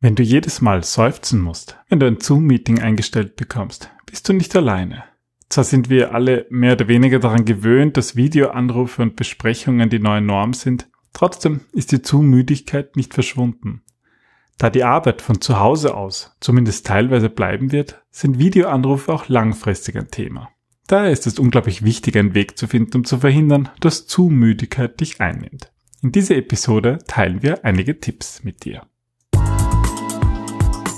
Wenn du jedes Mal seufzen musst, wenn du ein Zoom-Meeting eingestellt bekommst, bist du nicht alleine. Zwar sind wir alle mehr oder weniger daran gewöhnt, dass Videoanrufe und Besprechungen die neue Norm sind, trotzdem ist die Zoom-Müdigkeit nicht verschwunden. Da die Arbeit von zu Hause aus zumindest teilweise bleiben wird, sind Videoanrufe auch langfristig ein Thema. Daher ist es unglaublich wichtig, einen Weg zu finden, um zu verhindern, dass Zoom-Müdigkeit dich einnimmt. In dieser Episode teilen wir einige Tipps mit dir.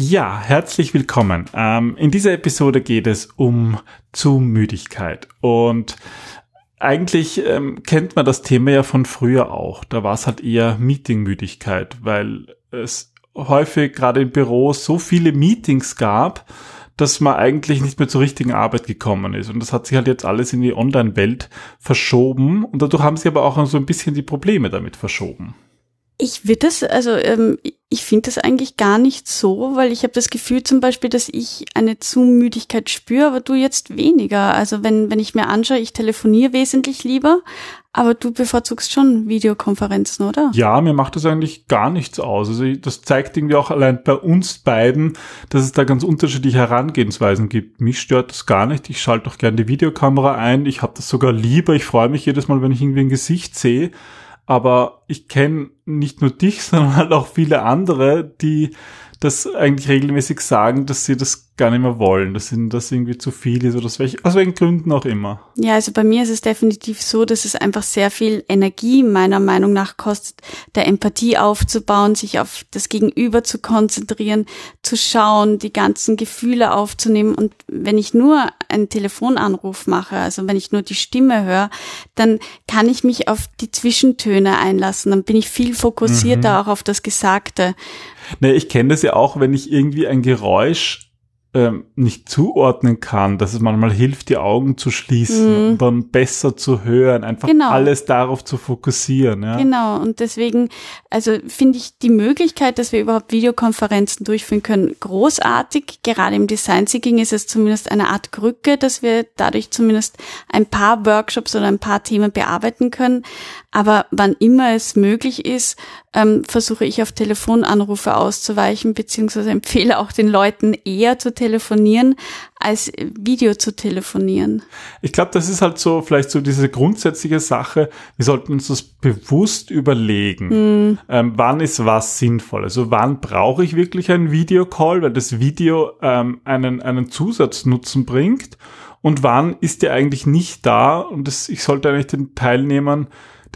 Ja, herzlich willkommen. Ähm, in dieser Episode geht es um Zoom-Müdigkeit. Und eigentlich ähm, kennt man das Thema ja von früher auch. Da war es halt eher Meeting-Müdigkeit, weil es häufig gerade in Büros so viele Meetings gab, dass man eigentlich nicht mehr zur richtigen Arbeit gekommen ist. Und das hat sich halt jetzt alles in die Online-Welt verschoben. Und dadurch haben sie aber auch so ein bisschen die Probleme damit verschoben. Ich würde das, also ähm, ich finde das eigentlich gar nicht so, weil ich habe das Gefühl zum Beispiel, dass ich eine Zumüdigkeit spüre, aber du jetzt weniger. Also wenn, wenn ich mir anschaue, ich telefoniere wesentlich lieber, aber du bevorzugst schon Videokonferenzen, oder? Ja, mir macht das eigentlich gar nichts aus. Also das zeigt irgendwie auch allein bei uns beiden, dass es da ganz unterschiedliche Herangehensweisen gibt. Mich stört das gar nicht. Ich schalte auch gerne die Videokamera ein. Ich habe das sogar lieber. Ich freue mich jedes Mal, wenn ich irgendwie ein Gesicht sehe aber ich kenne nicht nur dich, sondern halt auch viele andere, die das eigentlich regelmäßig sagen, dass sie das gar nicht mehr wollen, dass ihnen das irgendwie zu viel ist oder aus welchen, aus welchen Gründen auch immer. Ja, also bei mir ist es definitiv so, dass es einfach sehr viel Energie meiner Meinung nach kostet, der Empathie aufzubauen, sich auf das Gegenüber zu konzentrieren, zu schauen, die ganzen Gefühle aufzunehmen. Und wenn ich nur einen Telefonanruf mache, also wenn ich nur die Stimme höre, dann kann ich mich auf die Zwischentöne einlassen. Dann bin ich viel fokussierter mhm. auch auf das Gesagte. Nee, ich kenne das ja auch, wenn ich irgendwie ein Geräusch ähm, nicht zuordnen kann, dass es manchmal hilft, die Augen zu schließen mhm. und dann besser zu hören, einfach genau. alles darauf zu fokussieren. Ja. Genau, und deswegen, also finde ich die Möglichkeit, dass wir überhaupt Videokonferenzen durchführen können, großartig. Gerade im Design Thinking ist es zumindest eine Art Krücke, dass wir dadurch zumindest ein paar Workshops oder ein paar Themen bearbeiten können. Aber wann immer es möglich ist, ähm, versuche ich auf Telefonanrufe auszuweichen, beziehungsweise empfehle auch den Leuten eher zu telefonieren, als Video zu telefonieren. Ich glaube, das ist halt so vielleicht so diese grundsätzliche Sache. Wir sollten uns das bewusst überlegen. Mm. Ähm, wann ist was sinnvoll? Also wann brauche ich wirklich einen Videocall, weil das Video ähm, einen, einen Zusatznutzen bringt? Und wann ist der eigentlich nicht da? Und das, ich sollte eigentlich den Teilnehmern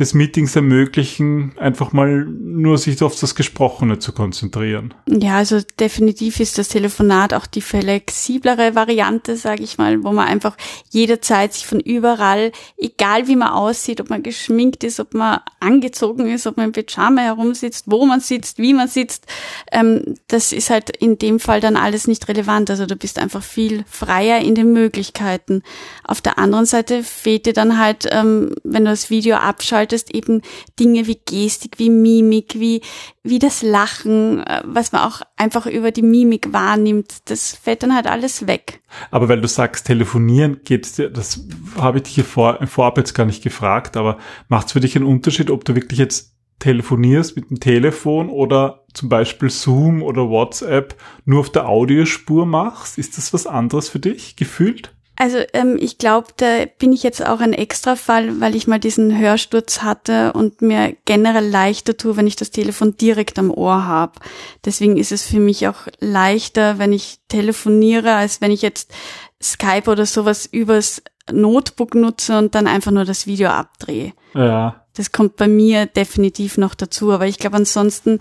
des Meetings ermöglichen, einfach mal nur sich auf das Gesprochene zu konzentrieren. Ja, also definitiv ist das Telefonat auch die flexiblere Variante, sage ich mal, wo man einfach jederzeit sich von überall, egal wie man aussieht, ob man geschminkt ist, ob man angezogen ist, ob man im Pyjama herumsitzt, wo man sitzt, wie man sitzt, ähm, das ist halt in dem Fall dann alles nicht relevant. Also du bist einfach viel freier in den Möglichkeiten. Auf der anderen Seite fehlt dir dann halt, ähm, wenn du das Video abschaltest, gestaltest, eben Dinge wie Gestik, wie Mimik, wie, wie das Lachen, äh, was man auch einfach über die Mimik wahrnimmt, das fällt dann halt alles weg. Aber weil du sagst, telefonieren geht, das habe ich dich hier vor, vorab jetzt gar nicht gefragt, aber macht es für dich einen Unterschied, ob du wirklich jetzt telefonierst mit dem Telefon oder zum Beispiel Zoom oder WhatsApp nur auf der Audiospur machst? Ist das was anderes für dich gefühlt? Also ähm, ich glaube, da bin ich jetzt auch ein Extrafall, weil ich mal diesen Hörsturz hatte und mir generell leichter tue, wenn ich das Telefon direkt am Ohr habe. Deswegen ist es für mich auch leichter, wenn ich telefoniere, als wenn ich jetzt Skype oder sowas übers Notebook nutze und dann einfach nur das Video abdrehe. Ja. Das kommt bei mir definitiv noch dazu. Aber ich glaube, ansonsten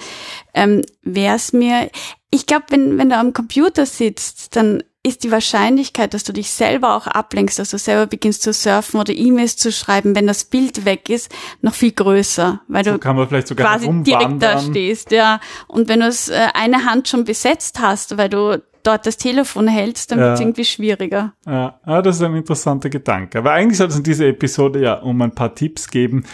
ähm, wäre es mir, ich glaube, wenn, wenn du am Computer sitzt, dann ist die Wahrscheinlichkeit, dass du dich selber auch ablenkst, dass du selber beginnst zu surfen oder E-Mails zu schreiben, wenn das Bild weg ist, noch viel größer, weil so du quasi direkt da stehst, ja. Und wenn du es äh, eine Hand schon besetzt hast, weil du dort das Telefon hältst, dann Ja. wird es irgendwie schwieriger. Ja, ah, das ist ein interessanter Gedanke. Aber eigentlich soll es in dieser Episode ja um ein paar Tipps geben,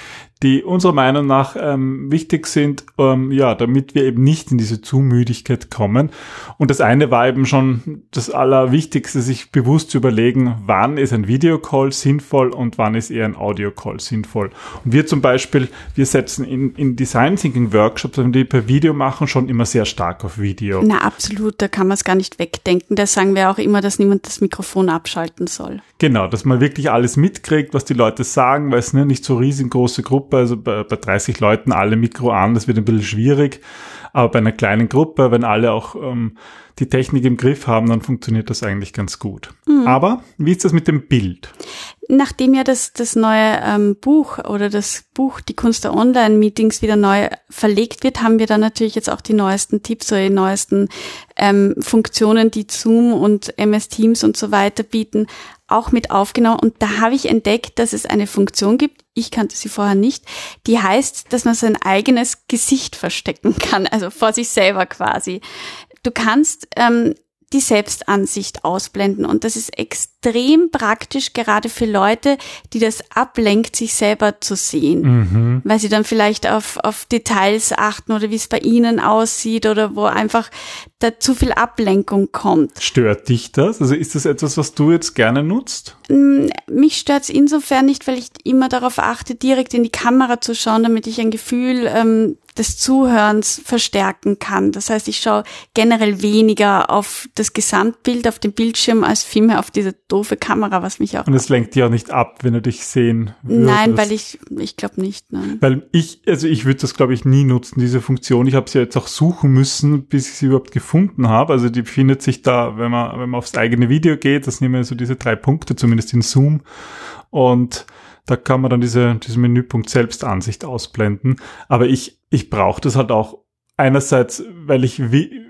die unserer Meinung nach ähm, wichtig sind, ähm, ja, damit wir eben nicht in diese Zumüdigkeit kommen. Und das eine war eben schon das Allerwichtigste, sich bewusst zu überlegen, wann ist ein Videocall sinnvoll und wann ist eher ein Audiocall sinnvoll. Und wir zum Beispiel, wir setzen in, in Design Thinking Workshops, wenn wir die per Video machen, schon immer sehr stark auf Video. Na, absolut, da kann man es gar nicht wegdenken. Da sagen wir auch immer, dass niemand das Mikrofon abschalten soll. Genau, dass man wirklich alles mitkriegt, was die Leute sagen, weil es ne, nicht so riesengroße Gruppe, also bei, bei 30 Leuten alle Mikro an, das wird ein bisschen schwierig. Aber bei einer kleinen Gruppe, wenn alle auch ähm, die Technik im Griff haben, dann funktioniert das eigentlich ganz gut. Aber wie ist das mit dem Bild? Nachdem ja das, das neue ähm, Buch oder das Buch Die Kunst der Online-Meetings wieder neu verlegt wird, haben wir dann natürlich jetzt auch die neuesten Tipps oder die neuesten ähm, Funktionen, die Zoom und MS Teams und so weiter bieten, auch mit aufgenommen. Und da habe ich entdeckt, dass es eine Funktion gibt, ich kannte sie vorher nicht, die heißt, dass man sein eigenes Gesicht verstecken kann, also vor sich selber quasi. Du kannst ähm, die Selbstansicht ausblenden. Und das ist extrem praktisch, gerade für Leute, die das ablenkt, sich selber zu sehen. Weil sie dann vielleicht auf, auf Details achten oder wie es bei ihnen aussieht oder wo einfach da zu viel Ablenkung kommt. Stört dich das? Also ist das etwas, was du jetzt gerne nutzt? Mich stört's insofern nicht, weil ich immer darauf achte, direkt in die Kamera zu schauen, damit ich ein Gefühl ähm, des Zuhörens verstärken kann. Das heißt, ich schaue generell weniger auf das Gesamtbild auf dem Bildschirm als vielmehr auf diese doofe Kamera, was mich auch. Und es lenkt dich auch nicht ab, wenn du dich sehen würdest. Nein, weil ich, ich glaube nicht. Nein. Weil ich, also ich würde das glaube ich nie nutzen, diese Funktion. Ich habe sie jetzt auch suchen müssen, bis ich sie überhaupt gefunden habe. Also die befindet sich da, wenn man, wenn man aufs eigene Video geht, das nehmen wir so diese drei Punkte, zumindest in Zoom. Und da kann man dann diese, diesen Menüpunkt Selbstansicht ausblenden. Aber ich, ich brauche das halt auch einerseits, weil ich wie,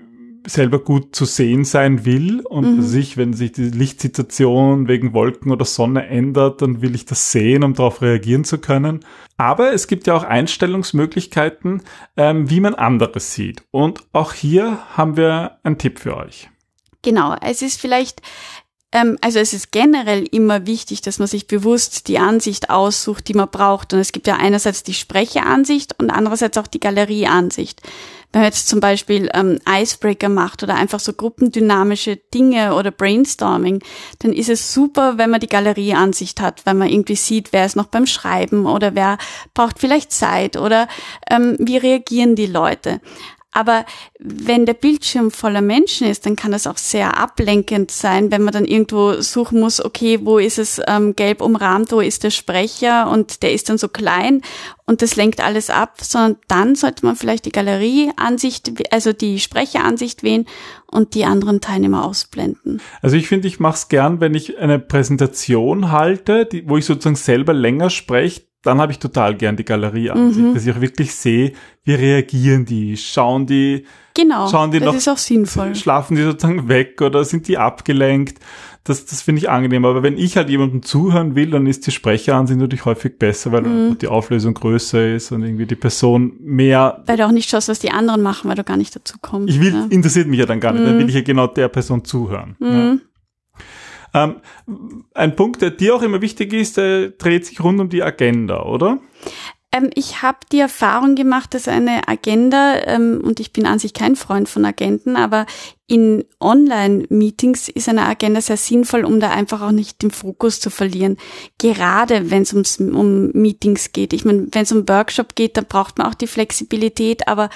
selber gut zu sehen sein will und Mhm. sich, wenn sich die Lichtsituation wegen Wolken oder Sonne ändert, dann will ich das sehen, um darauf reagieren zu können. Aber es gibt ja auch Einstellungsmöglichkeiten, ähm, wie man anderes sieht. Und auch hier haben wir einen Tipp für euch. Genau, es ist vielleicht, ähm, also es ist generell immer wichtig, dass man sich bewusst die Ansicht aussucht, die man braucht. Und es gibt ja einerseits die Sprecheransicht und andererseits auch die Galerieansicht. Wenn man jetzt zum Beispiel ähm, Icebreaker macht oder einfach so gruppendynamische Dinge oder Brainstorming, dann ist es super, wenn man die Galerieansicht hat, weil man irgendwie sieht, wer ist noch beim Schreiben oder wer braucht vielleicht Zeit oder ähm, wie reagieren die Leute. Aber wenn der Bildschirm voller Menschen ist, dann kann das auch sehr ablenkend sein, wenn man dann irgendwo suchen muss, okay, wo ist es ähm, gelb umrahmt, wo ist der Sprecher und der ist dann so klein und das lenkt alles ab, sondern dann sollte man vielleicht die Galerieansicht, also die Sprecheransicht wählen und die anderen Teilnehmer ausblenden. Also ich finde, ich mache es gern, wenn ich eine Präsentation halte, die, wo ich sozusagen selber länger spreche, dann habe ich total gern die Galerieansicht, Mhm. dass ich auch wirklich sehe, wie reagieren die, schauen die, Genau, Schauen die das noch- ist auch sinnvoll. schlafen die sozusagen weg oder sind die abgelenkt. Das, das finde ich angenehm. Aber wenn ich halt jemandem zuhören will, dann ist die Sprecheransicht natürlich häufig besser, weil Mhm. die Auflösung größer ist und irgendwie die Person mehr. Weil du auch nicht schaust, was die anderen machen, weil du gar nicht dazu kommst. Ich will, ne? interessiert mich ja dann gar nicht, Mhm. dann will ich ja genau der Person zuhören. Ja. Ähm, ein Punkt, der dir auch immer wichtig ist, der dreht sich rund um die Agenda, oder? Ähm, ich habe die Erfahrung gemacht, dass eine Agenda, ähm, und ich bin an sich kein Freund von Agenten, aber in Online-Meetings ist eine Agenda sehr sinnvoll, um da einfach auch nicht den Fokus zu verlieren. Gerade wenn es um Meetings geht. Ich meine, wenn es um Workshop geht, dann braucht man auch die Flexibilität, aber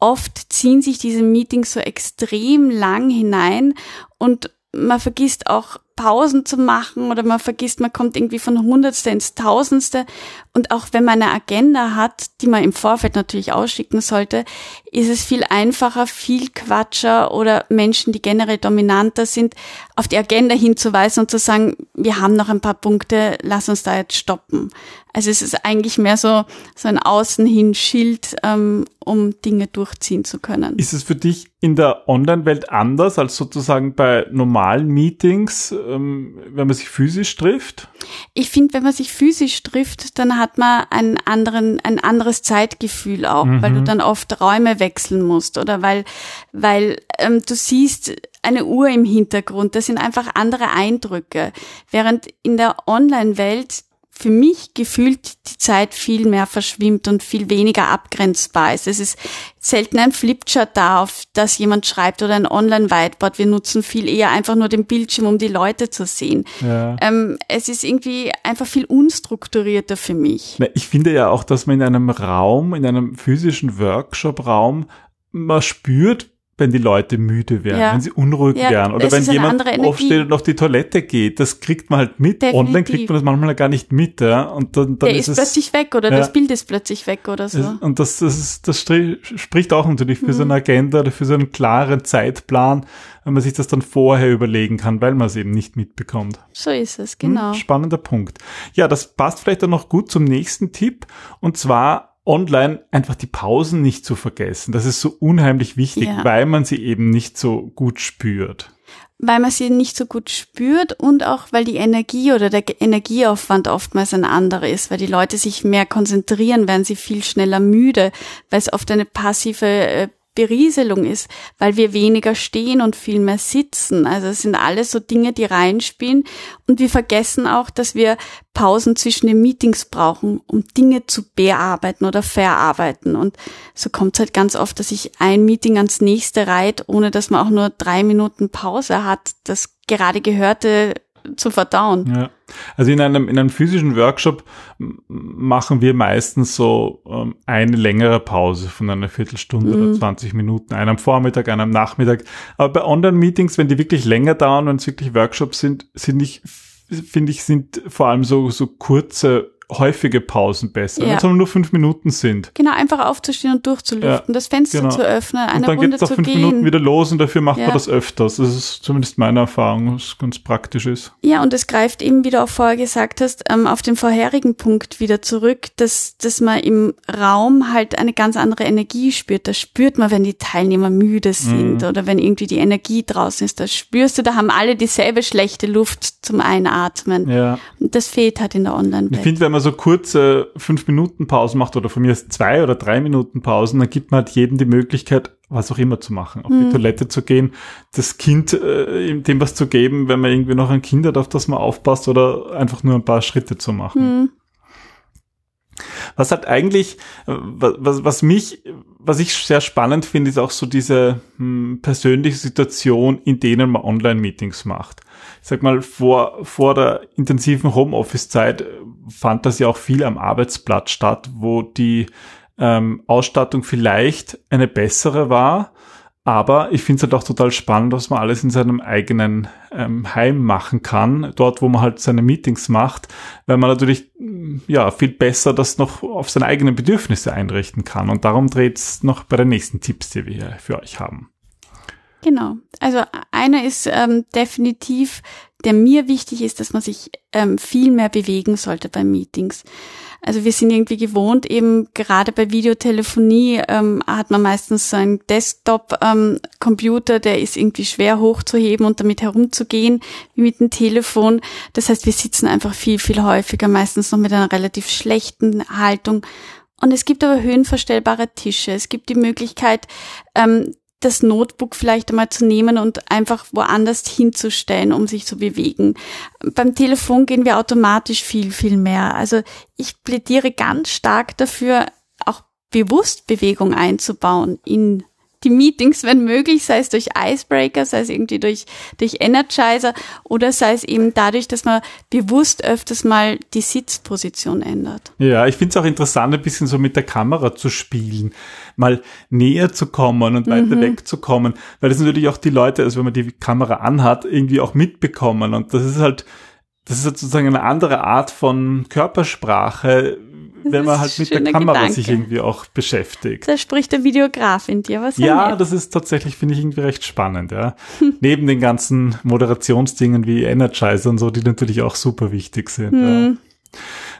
oft ziehen sich diese Meetings so extrem lang hinein und man vergisst auch Pausen zu machen oder man vergisst, man kommt irgendwie von Hundertste ins Tausendste. Und auch wenn man eine Agenda hat, die man im Vorfeld natürlich ausschicken sollte, ist es viel einfacher, viel Quatscher oder Menschen, die generell dominanter sind, auf die Agenda hinzuweisen und zu sagen, wir haben noch ein paar Punkte, lass uns da jetzt stoppen. Also es ist eigentlich mehr so, so ein Außenhin-Schild, ähm, um Dinge durchziehen zu können. Ist es für dich in der Online-Welt anders als sozusagen bei normalen Meetings? Ähm, wenn man sich physisch trifft? Ich finde, wenn man sich physisch trifft, dann hat man einen anderen, ein anderes Zeitgefühl auch, mhm. weil du dann oft Räume wechseln musst oder weil, weil ähm, du siehst eine Uhr im Hintergrund. Das sind einfach andere Eindrücke. Während in der Online-Welt für mich gefühlt die Zeit viel mehr verschwimmt und viel weniger abgrenzbar ist. Es ist selten ein Flipchart da, auf das jemand schreibt oder ein Online-Whiteboard. Wir nutzen viel eher einfach nur den Bildschirm, um die Leute zu sehen. Ja. Ähm, es ist irgendwie einfach viel unstrukturierter für mich. Ich finde ja auch, dass man in einem Raum, in einem physischen Workshop-Raum, man spürt, wenn die Leute müde werden, ja. wenn sie unruhig ja, werden oder wenn jemand aufsteht und auf die Toilette geht, das kriegt man halt mit. Definitiv. Online kriegt man das manchmal gar nicht mit, ja. Und dann, dann Der ist, ist plötzlich weg oder ja. das Bild ist plötzlich weg oder so. Und das, das, ist, das spricht auch natürlich für mhm. so eine Agenda oder für so einen klaren Zeitplan, wenn man sich das dann vorher überlegen kann, weil man es eben nicht mitbekommt. So ist es, genau. Hm, spannender Punkt. Ja, das passt vielleicht dann noch gut zum nächsten Tipp und zwar online einfach die Pausen nicht zu vergessen. Das ist so unheimlich wichtig, ja. weil man sie eben nicht so gut spürt. Weil man sie nicht so gut spürt und auch weil die Energie oder der Energieaufwand oftmals ein anderer ist, weil die Leute sich mehr konzentrieren, werden sie viel schneller müde, weil es oft eine passive äh, Berieselung ist, weil wir weniger stehen und viel mehr sitzen. Also es sind alles so Dinge, die reinspielen. Und wir vergessen auch, dass wir Pausen zwischen den Meetings brauchen, um Dinge zu bearbeiten oder verarbeiten. Und so kommt es halt ganz oft, dass sich ein Meeting ans nächste reiht, ohne dass man auch nur drei Minuten Pause hat, das gerade Gehörte zu verdauen. Ja. Also in einem, in einem physischen Workshop machen wir meistens so ähm, eine längere Pause von einer Viertelstunde mhm. oder 20 Minuten, einen am Vormittag, einen am Nachmittag. Aber bei Online-Meetings, wenn die wirklich länger dauern, wenn es wirklich Workshops sind, sind ich, finde ich, sind vor allem so, so kurze häufige Pausen besser, ja. wenn es nur fünf Minuten sind. Genau, einfach aufzustehen und durchzulüften, ja, das Fenster genau. zu öffnen, eine und dann Runde geht's nach fünf gehen. Minuten wieder los und dafür macht ja. man das öfters. Das ist zumindest meine Erfahrung, was ganz praktisch ist. Ja, und es greift eben, wie du auch vorher gesagt hast, ähm, auf den vorherigen Punkt wieder zurück, dass, dass man im Raum halt eine ganz andere Energie spürt. Da spürt man, wenn die Teilnehmer müde sind mhm. oder wenn irgendwie die Energie draußen ist. Da spürst du, da haben alle dieselbe schlechte Luft zum Einatmen. Ja. Und das fehlt halt in der Online-Welt. Ich finde, wenn man so kurze fünf Minuten Pausen macht oder von mir ist zwei oder drei Minuten Pausen, dann gibt man halt jedem die Möglichkeit, was auch immer zu machen, auf mhm. die Toilette zu gehen, das Kind äh, dem was zu geben, wenn man irgendwie noch ein Kind hat, auf das man aufpasst oder einfach nur ein paar Schritte zu machen. Mhm. Was hat eigentlich, was, was mich, was ich sehr spannend finde, ist auch so diese hm, persönliche Situation, in denen man Online-Meetings macht. Ich sag mal, vor, vor der intensiven Homeoffice-Zeit fand das ja auch viel am Arbeitsplatz statt, wo die ähm, Ausstattung vielleicht eine bessere war, aber ich finde es halt auch total spannend, dass man alles in seinem eigenen ähm, Heim machen kann, dort wo man halt seine Meetings macht, weil man natürlich ja viel besser das noch auf seine eigenen Bedürfnisse einrichten kann. Und darum dreht es noch bei den nächsten Tipps, die wir hier für euch haben. Genau. Also einer ist ähm, definitiv, der mir wichtig ist, dass man sich ähm, viel mehr bewegen sollte bei Meetings. Also wir sind irgendwie gewohnt, eben gerade bei Videotelefonie ähm, hat man meistens so einen Desktop-Computer, ähm, der ist irgendwie schwer hochzuheben und damit herumzugehen, wie mit dem Telefon. Das heißt, wir sitzen einfach viel, viel häufiger, meistens noch mit einer relativ schlechten Haltung. Und es gibt aber höhenverstellbare Tische. Es gibt die Möglichkeit, ähm, das Notebook vielleicht einmal zu nehmen und einfach woanders hinzustellen, um sich zu bewegen. Beim Telefon gehen wir automatisch viel, viel mehr. Also ich plädiere ganz stark dafür, auch bewusst Bewegung einzubauen in die Meetings, wenn möglich, sei es durch Icebreaker, sei es irgendwie durch, durch Energizer oder sei es eben dadurch, dass man bewusst öfters mal die Sitzposition ändert. Ja, ich finde es auch interessant, ein bisschen so mit der Kamera zu spielen, mal näher zu kommen und weiter mhm. weg zu kommen, weil das natürlich auch die Leute, also wenn man die Kamera anhat, irgendwie auch mitbekommen und das ist halt, das ist sozusagen eine andere Art von Körpersprache, wenn man halt mit der Kamera Gedanke. sich irgendwie auch beschäftigt. Da spricht der Videograf in dir, was Ja, das ist tatsächlich, finde ich, irgendwie recht spannend, ja. Neben den ganzen Moderationsdingen wie Energizer und so, die natürlich auch super wichtig sind. Hm.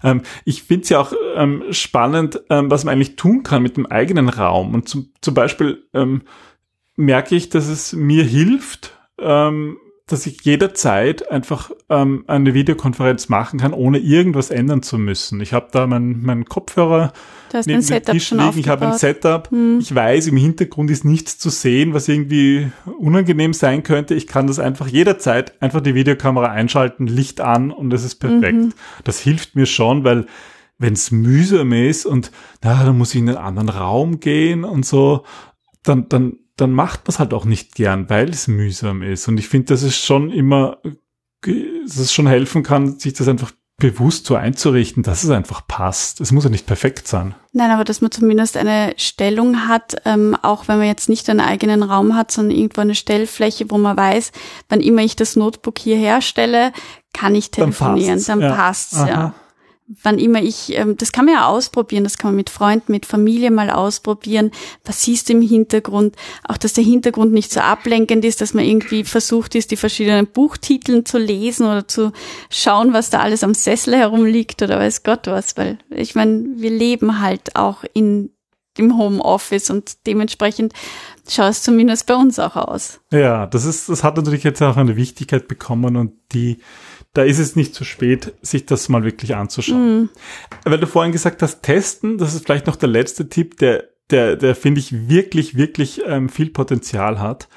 Ja. Ähm, ich finde es ja auch ähm, spannend, ähm, was man eigentlich tun kann mit dem eigenen Raum. Und zum, zum Beispiel ähm, merke ich, dass es mir hilft, ähm, dass ich jederzeit einfach ähm, eine Videokonferenz machen kann, ohne irgendwas ändern zu müssen. Ich habe da meinen mein Kopfhörer neben dem Tisch liegen, ich habe ein Setup, hm. ich weiß, im Hintergrund ist nichts zu sehen, was irgendwie unangenehm sein könnte. Ich kann das einfach jederzeit einfach die Videokamera einschalten, Licht an und es ist perfekt. Mhm. Das hilft mir schon, weil wenn es mühsam ist und na, dann muss ich in einen anderen Raum gehen und so, dann, dann dann macht man es halt auch nicht gern, weil es mühsam ist. Und ich finde, dass es schon immer, dass es schon helfen kann, sich das einfach bewusst so einzurichten, dass es einfach passt. Es muss ja nicht perfekt sein. Nein, aber dass man zumindest eine Stellung hat, ähm, auch wenn man jetzt nicht einen eigenen Raum hat, sondern irgendwo eine Stellfläche, wo man weiß, wann immer ich das Notebook hier herstelle, kann ich telefonieren, dann passt dann ja. ja wann immer ich, ähm, das kann man ja ausprobieren, das kann man mit Freunden, mit Familie mal ausprobieren. Was siehst du im Hintergrund? Auch, dass der Hintergrund nicht so ablenkend ist, dass man irgendwie versucht ist, die verschiedenen Buchtiteln zu lesen oder zu schauen, was da alles am Sessel herumliegt oder weiß Gott was, weil ich meine, wir leben halt auch in im Homeoffice und dementsprechend schaut es zumindest bei uns auch aus. Ja, das ist, das hat natürlich jetzt auch eine Wichtigkeit bekommen und die da ist es nicht zu spät, sich das mal wirklich anzuschauen. Mhm. Weil du vorhin gesagt hast, testen, das ist vielleicht noch der letzte Tipp, der, der, der finde ich wirklich, wirklich ähm, viel Potenzial hat.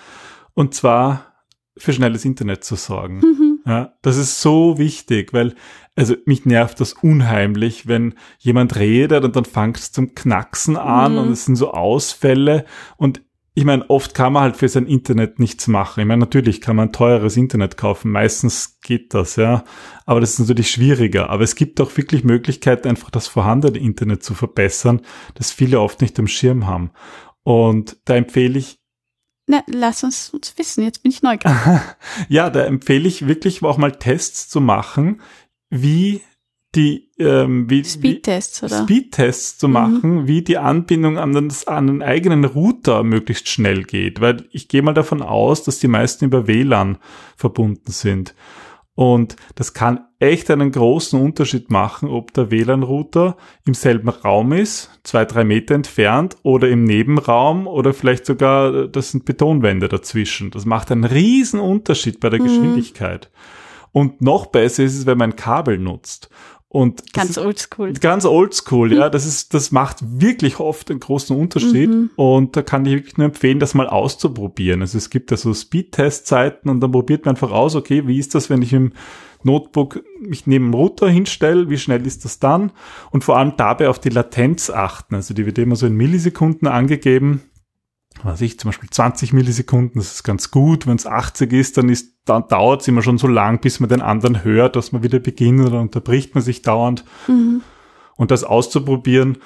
Und zwar für schnelles Internet zu sorgen. Mhm. Ja, das ist so wichtig, weil, also mich nervt das unheimlich, wenn jemand redet und dann fängt es zum Knacksen an mhm. und es sind so Ausfälle und ich meine, oft kann man halt für sein Internet nichts machen. Ich meine, natürlich kann man teures Internet kaufen. Meistens geht das, ja. Aber das ist natürlich schwieriger. Aber es gibt auch wirklich Möglichkeiten, einfach das vorhandene Internet zu verbessern, das viele oft nicht am Schirm haben. Und da empfehle ich, na, lass uns, uns wissen, jetzt bin ich neugierig. ja, da empfehle ich wirklich auch mal Tests zu machen, wie die ähm, wie, Speedtests oder Speedtests zu mhm. machen, wie die Anbindung an den, an den eigenen Router möglichst schnell geht, weil ich gehe mal davon aus, dass die meisten über WLAN verbunden sind. Und das kann echt einen großen Unterschied machen, ob der WLAN-Router im selben Raum ist, zwei, drei Meter entfernt oder im Nebenraum oder vielleicht sogar, das sind Betonwände dazwischen. Das macht einen riesen Unterschied bei der mhm. Geschwindigkeit. Und noch besser ist es, wenn man ein Kabel nutzt. Und ganz oldschool. Ganz oldschool, ja. Das ist, das macht wirklich oft einen großen Unterschied. Mhm. Und da kann ich wirklich nur empfehlen, das mal auszuprobieren. Also es gibt ja so Speedtest-Zeiten und dann probiert man einfach aus, okay, wie ist das, wenn ich im Notebook mich neben dem Router hinstelle, wie schnell ist das dann? Und vor allem dabei auf die Latenz achten. Also die wird immer so in Millisekunden angegeben was ich, zum Beispiel 20 Millisekunden, das ist ganz gut. Wenn es 80 ist, dann ist, dann dauert es immer schon so lang, bis man den anderen hört, dass man wieder beginnt oder unterbricht man sich dauernd. Mhm. Und das auszuprobieren,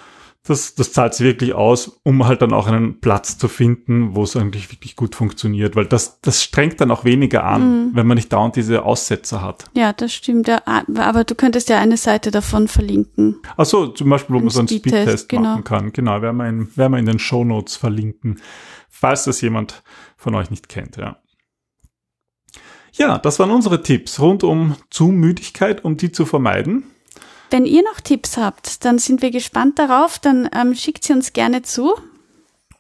das, das zahlt sich wirklich aus, um halt dann auch einen Platz zu finden, wo es eigentlich wirklich gut funktioniert, weil das, das strengt dann auch weniger an, mhm. wenn man nicht dauernd diese Aussetzer hat. Ja, das stimmt. Ja, aber du könntest ja eine Seite davon verlinken. Ach so, zum Beispiel, wo man so einen Speedtest, genau. machen kann. Genau, werden wir in, werden wir in den Show Notes verlinken, falls das jemand von euch nicht kennt, ja. Ja, das waren unsere Tipps rund um Zoom-Müdigkeit, um die zu vermeiden. Wenn ihr noch Tipps habt, dann sind wir gespannt darauf. Dann ähm, schickt sie uns gerne zu.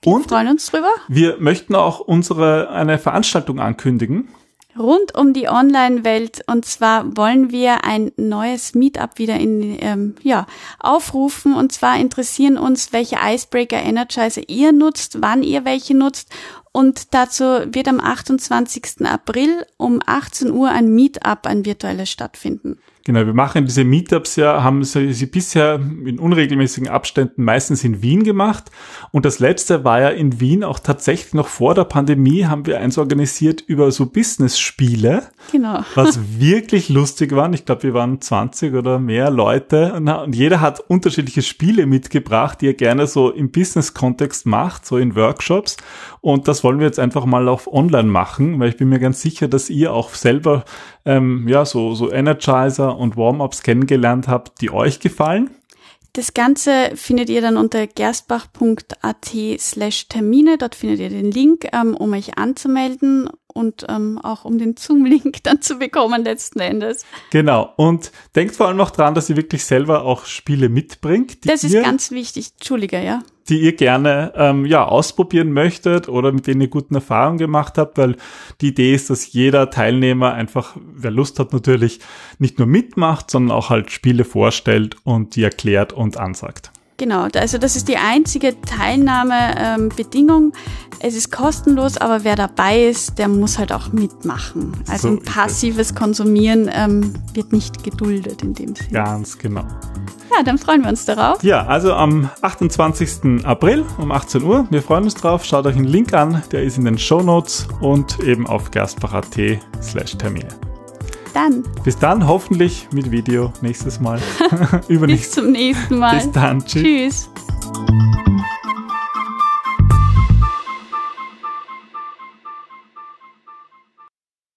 Wir Und freuen uns drüber. Wir möchten auch unsere eine Veranstaltung ankündigen. Rund um die Online-Welt. Und zwar wollen wir ein neues Meetup wieder in, ähm, ja, aufrufen. Und zwar interessieren uns, welche Icebreaker Energizer ihr nutzt, wann ihr welche nutzt. Und dazu wird am 28. April um 18 Uhr ein Meetup, ein virtuelles stattfinden. Genau, wir machen diese Meetups ja, haben sie, bisher in unregelmäßigen Abständen meistens in Wien gemacht. Und das letzte war ja in Wien auch tatsächlich noch vor der Pandemie haben wir eins organisiert über so Business-Spiele. Genau. Was wirklich lustig war. Ich glaube, wir waren 20 oder mehr Leute und jeder hat unterschiedliche Spiele mitgebracht, die er gerne so im Business-Kontext macht, so in Workshops. Und das wollen wir jetzt einfach mal auf online machen, weil ich bin mir ganz sicher, dass ihr auch selber ähm, ja so, so Energizer und Warm-ups kennengelernt habt, die euch gefallen. Das Ganze findet ihr dann unter gerstbach.at slash Termine. Dort findet ihr den Link, ähm, um euch anzumelden und ähm, auch um den Zoom-Link dann zu bekommen letzten Endes. Genau. Und denkt vor allem noch dran, dass ihr wirklich selber auch Spiele mitbringt. Das ist ganz wichtig. Entschuldige, ja die ihr gerne ähm, ja ausprobieren möchtet oder mit denen ihr guten Erfahrungen gemacht habt, weil die Idee ist, dass jeder Teilnehmer einfach, wer Lust hat natürlich, nicht nur mitmacht, sondern auch halt Spiele vorstellt und die erklärt und ansagt. Genau, also das ist die einzige Teilnahmebedingung. Es ist kostenlos, aber wer dabei ist, der muss halt auch mitmachen. Also so ein passives Konsumieren ähm, wird nicht geduldet in dem Sinne. Ganz genau. Ja, dann freuen wir uns darauf. Ja, also am 28. April um 18 Uhr. Wir freuen uns drauf. Schaut euch einen Link an, der ist in den Show Notes und eben auf gerstbach.at slash Termine. Dann. Bis dann, hoffentlich mit Video nächstes Mal. Bis zum nächsten Mal. Bis dann. Tschüss. tschüss.